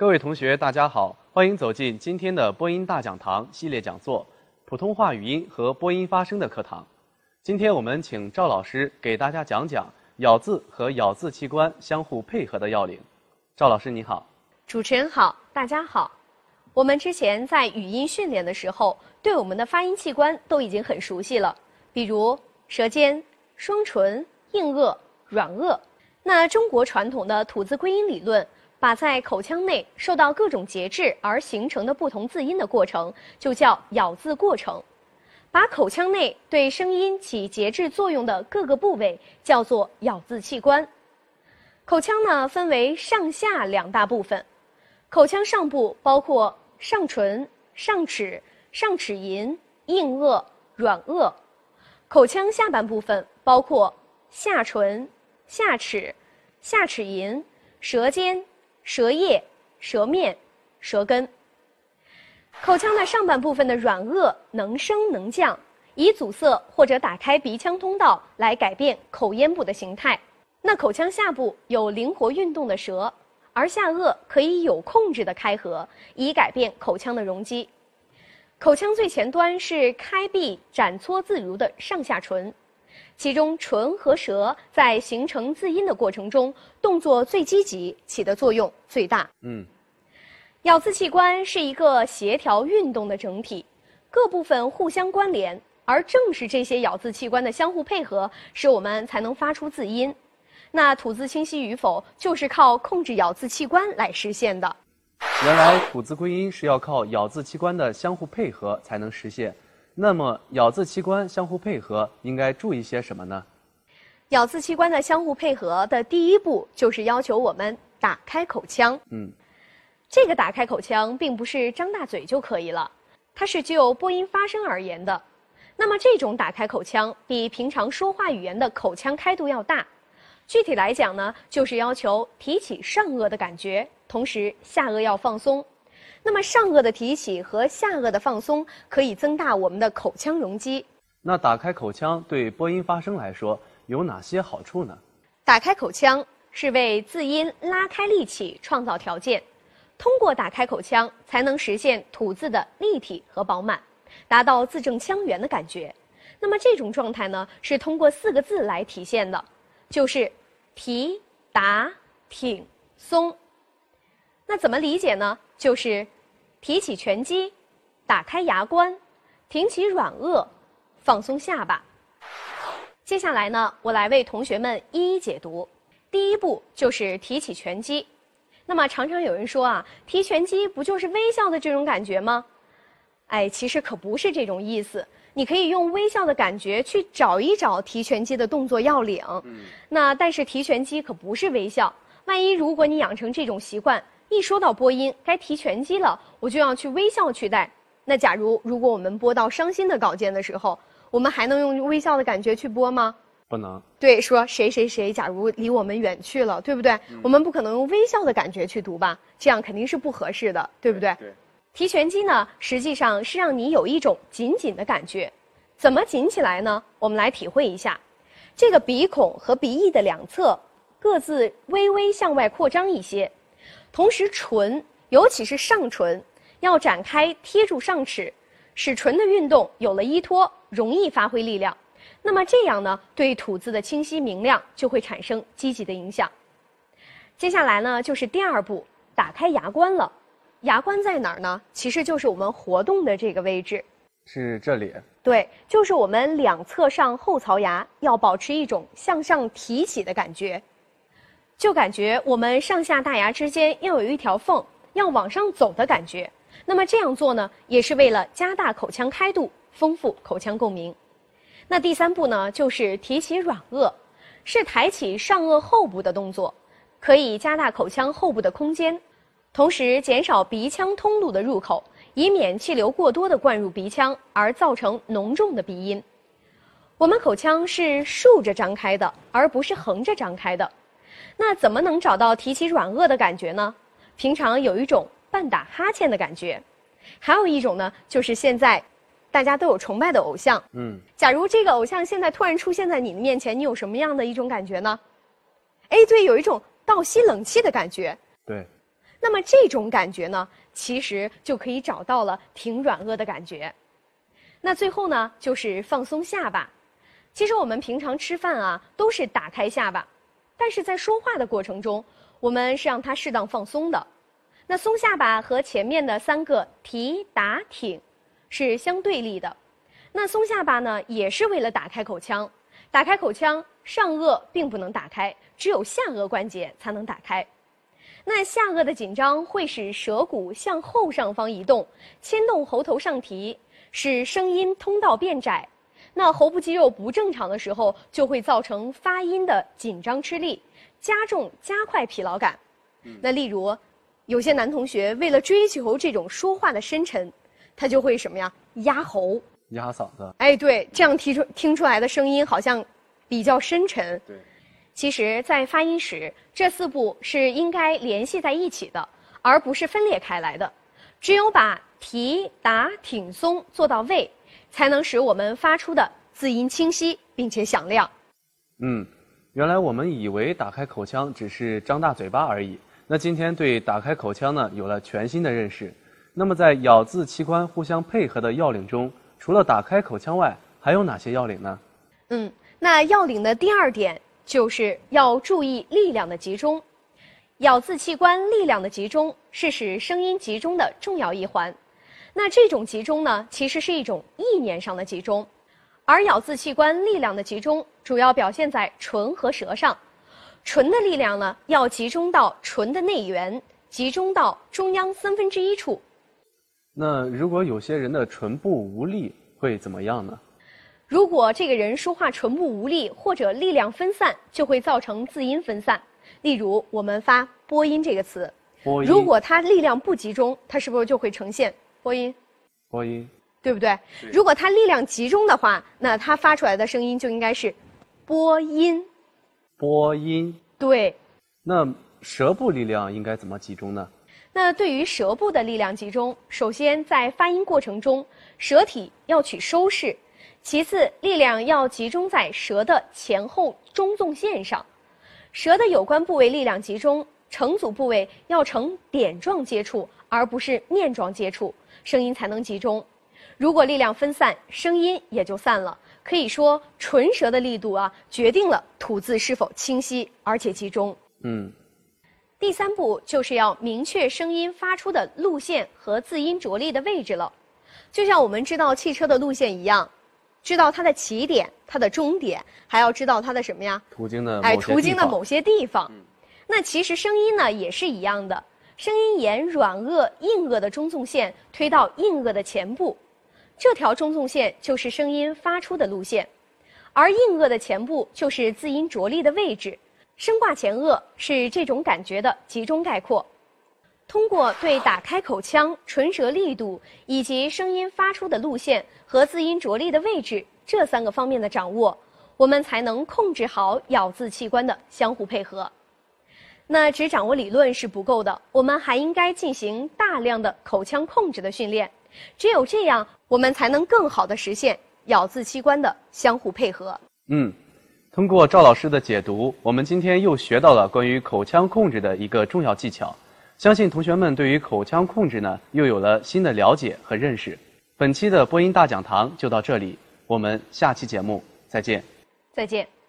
各位同学，大家好，欢迎走进今天的播音大讲堂系列讲座——普通话语音和播音发声的课堂。今天我们请赵老师给大家讲讲咬字和咬字器官相互配合的要领。赵老师你好，主持人好，大家好。我们之前在语音训练的时候，对我们的发音器官都已经很熟悉了，比如舌尖、双唇、硬腭、软腭。那中国传统的吐字归音理论，把在口腔内受到各种节制而形成的不同字音的过程，就叫咬字过程；把口腔内对声音起节制作用的各个部位，叫做咬字器官。口腔呢，分为上下两大部分。口腔上部包括上唇、上齿、上齿龈、硬腭、软腭；口腔下半部分包括下唇、下齿、下齿龈、舌尖、舌叶、舌面、舌根。口腔的上半部分的软腭能升能降，以阻塞或者打开鼻腔通道来改变口咽部的形态。那口腔下部有灵活运动的舌。而下颚可以有控制的开合，以改变口腔的容积。口腔最前端是开闭展搓自如的上下唇，其中唇和舌在形成字音的过程中，动作最积极，起的作用最大。嗯，咬字器官是一个协调运动的整体，各部分互相关联，而正是这些咬字器官的相互配合，使我们才能发出字音。那吐字清晰与否，就是靠控制咬字器官来实现的。原来吐字归音是要靠咬字器官的相互配合才能实现。那么咬字器官相互配合应该注意些什么呢？咬字器官的相互配合的第一步就是要求我们打开口腔。嗯，这个打开口腔并不是张大嘴就可以了，它是就播音发声而言的。那么这种打开口腔比平常说话语言的口腔开度要大。具体来讲呢，就是要求提起上颚的感觉，同时下颚要放松。那么上颚的提起和下颚的放松，可以增大我们的口腔容积。那打开口腔对播音发声来说有哪些好处呢？打开口腔是为字音拉开力气创造条件，通过打开口腔才能实现吐字的立体和饱满，达到字正腔圆的感觉。那么这种状态呢，是通过四个字来体现的，就是。提、打、挺、松，那怎么理解呢？就是提起拳击，打开牙关，挺起软腭，放松下巴。接下来呢，我来为同学们一一解读。第一步就是提起拳击。那么常常有人说啊，提拳击不就是微笑的这种感觉吗？哎，其实可不是这种意思。你可以用微笑的感觉去找一找提拳肌的动作要领。嗯，那但是提拳肌可不是微笑。万一如果你养成这种习惯，一说到播音该提拳击了，我就要去微笑去带。那假如如果我们播到伤心的稿件的时候，我们还能用微笑的感觉去播吗？不能。对，说谁谁谁，假如离我们远去了，对不对？我们不可能用微笑的感觉去读吧？这样肯定是不合适的，对不对？对。提拳击呢，实际上是让你有一种紧紧的感觉。怎么紧起来呢？我们来体会一下，这个鼻孔和鼻翼的两侧各自微微向外扩张一些，同时唇，尤其是上唇，要展开贴住上齿，使唇的运动有了依托，容易发挥力量。那么这样呢，对吐字的清晰明亮就会产生积极的影响。接下来呢，就是第二步，打开牙关了。牙关在哪儿呢？其实就是我们活动的这个位置，是这里。对，就是我们两侧上后槽牙要保持一种向上提起的感觉，就感觉我们上下大牙之间要有一条缝，要往上走的感觉。那么这样做呢，也是为了加大口腔开度，丰富口腔共鸣。那第三步呢，就是提起软腭，是抬起上颚后部的动作，可以加大口腔后部的空间。同时减少鼻腔通路的入口，以免气流过多的灌入鼻腔而造成浓重的鼻音。我们口腔是竖着张开的，而不是横着张开的。那怎么能找到提起软腭的感觉呢？平常有一种半打哈欠的感觉，还有一种呢，就是现在大家都有崇拜的偶像。嗯，假如这个偶像现在突然出现在你的面前，你有什么样的一种感觉呢？哎，对，有一种倒吸冷气的感觉。对。那么这种感觉呢，其实就可以找到了挺软腭的感觉。那最后呢，就是放松下巴。其实我们平常吃饭啊，都是打开下巴，但是在说话的过程中，我们是让它适当放松的。那松下巴和前面的三个提、打、挺是相对立的。那松下巴呢，也是为了打开口腔。打开口腔，上颚并不能打开，只有下颚关节才能打开。那下颚的紧张会使舌骨向后上方移动，牵动喉头上提，使声音通道变窄。那喉部肌肉不正常的时候，就会造成发音的紧张吃力，加重加快疲劳感。那例如，有些男同学为了追求这种说话的深沉，他就会什么呀？压喉。压嗓子。哎，对，这样提出听出来的声音好像比较深沉。对。其实，在发音时，这四步是应该联系在一起的，而不是分裂开来的。只有把提、打、挺、松做到位，才能使我们发出的字音清晰并且响亮。嗯，原来我们以为打开口腔只是张大嘴巴而已。那今天对打开口腔呢有了全新的认识。那么在咬字器官互相配合的要领中，除了打开口腔外，还有哪些要领呢？嗯，那要领的第二点。就是要注意力量的集中，咬字器官力量的集中是使声音集中的重要一环。那这种集中呢，其实是一种意念上的集中，而咬字器官力量的集中主要表现在唇和舌上。唇的力量呢，要集中到唇的内缘，集中到中央三分之一处。那如果有些人的唇部无力，会怎么样呢？如果这个人说话唇部无力或者力量分散，就会造成字音分散。例如，我们发“播音”这个词，如果他力量不集中，他是不是就会呈现播音？播音，对不对？如果它力量集中的话，那它发出来的声音就应该是播音。播音。对。那舌部力量应该怎么集中呢？那对于舌部的力量集中，首先在发音过程中，舌体要取收势。其次，力量要集中在舌的前后中纵线上，舌的有关部位力量集中，成组部位要呈点状接触，而不是面状接触，声音才能集中。如果力量分散，声音也就散了。可以说，唇舌的力度啊，决定了吐字是否清晰而且集中。嗯。第三步就是要明确声音发出的路线和字音着力的位置了，就像我们知道汽车的路线一样。知道它的起点、它的终点，还要知道它的什么呀？途经的哎，途经的某些地方。那其实声音呢也是一样的，声音沿软腭、硬腭的中纵线推到硬腭的前部，这条中纵线就是声音发出的路线，而硬腭的前部就是字音着力的位置。声挂前腭是这种感觉的集中概括。通过对打开口腔、唇舌力度以及声音发出的路线和字音着力的位置这三个方面的掌握，我们才能控制好咬字器官的相互配合。那只掌握理论是不够的，我们还应该进行大量的口腔控制的训练。只有这样，我们才能更好的实现咬字器官的相互配合。嗯，通过赵老师的解读，我们今天又学到了关于口腔控制的一个重要技巧。相信同学们对于口腔控制呢，又有了新的了解和认识。本期的播音大讲堂就到这里，我们下期节目再见。再见。